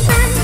fun.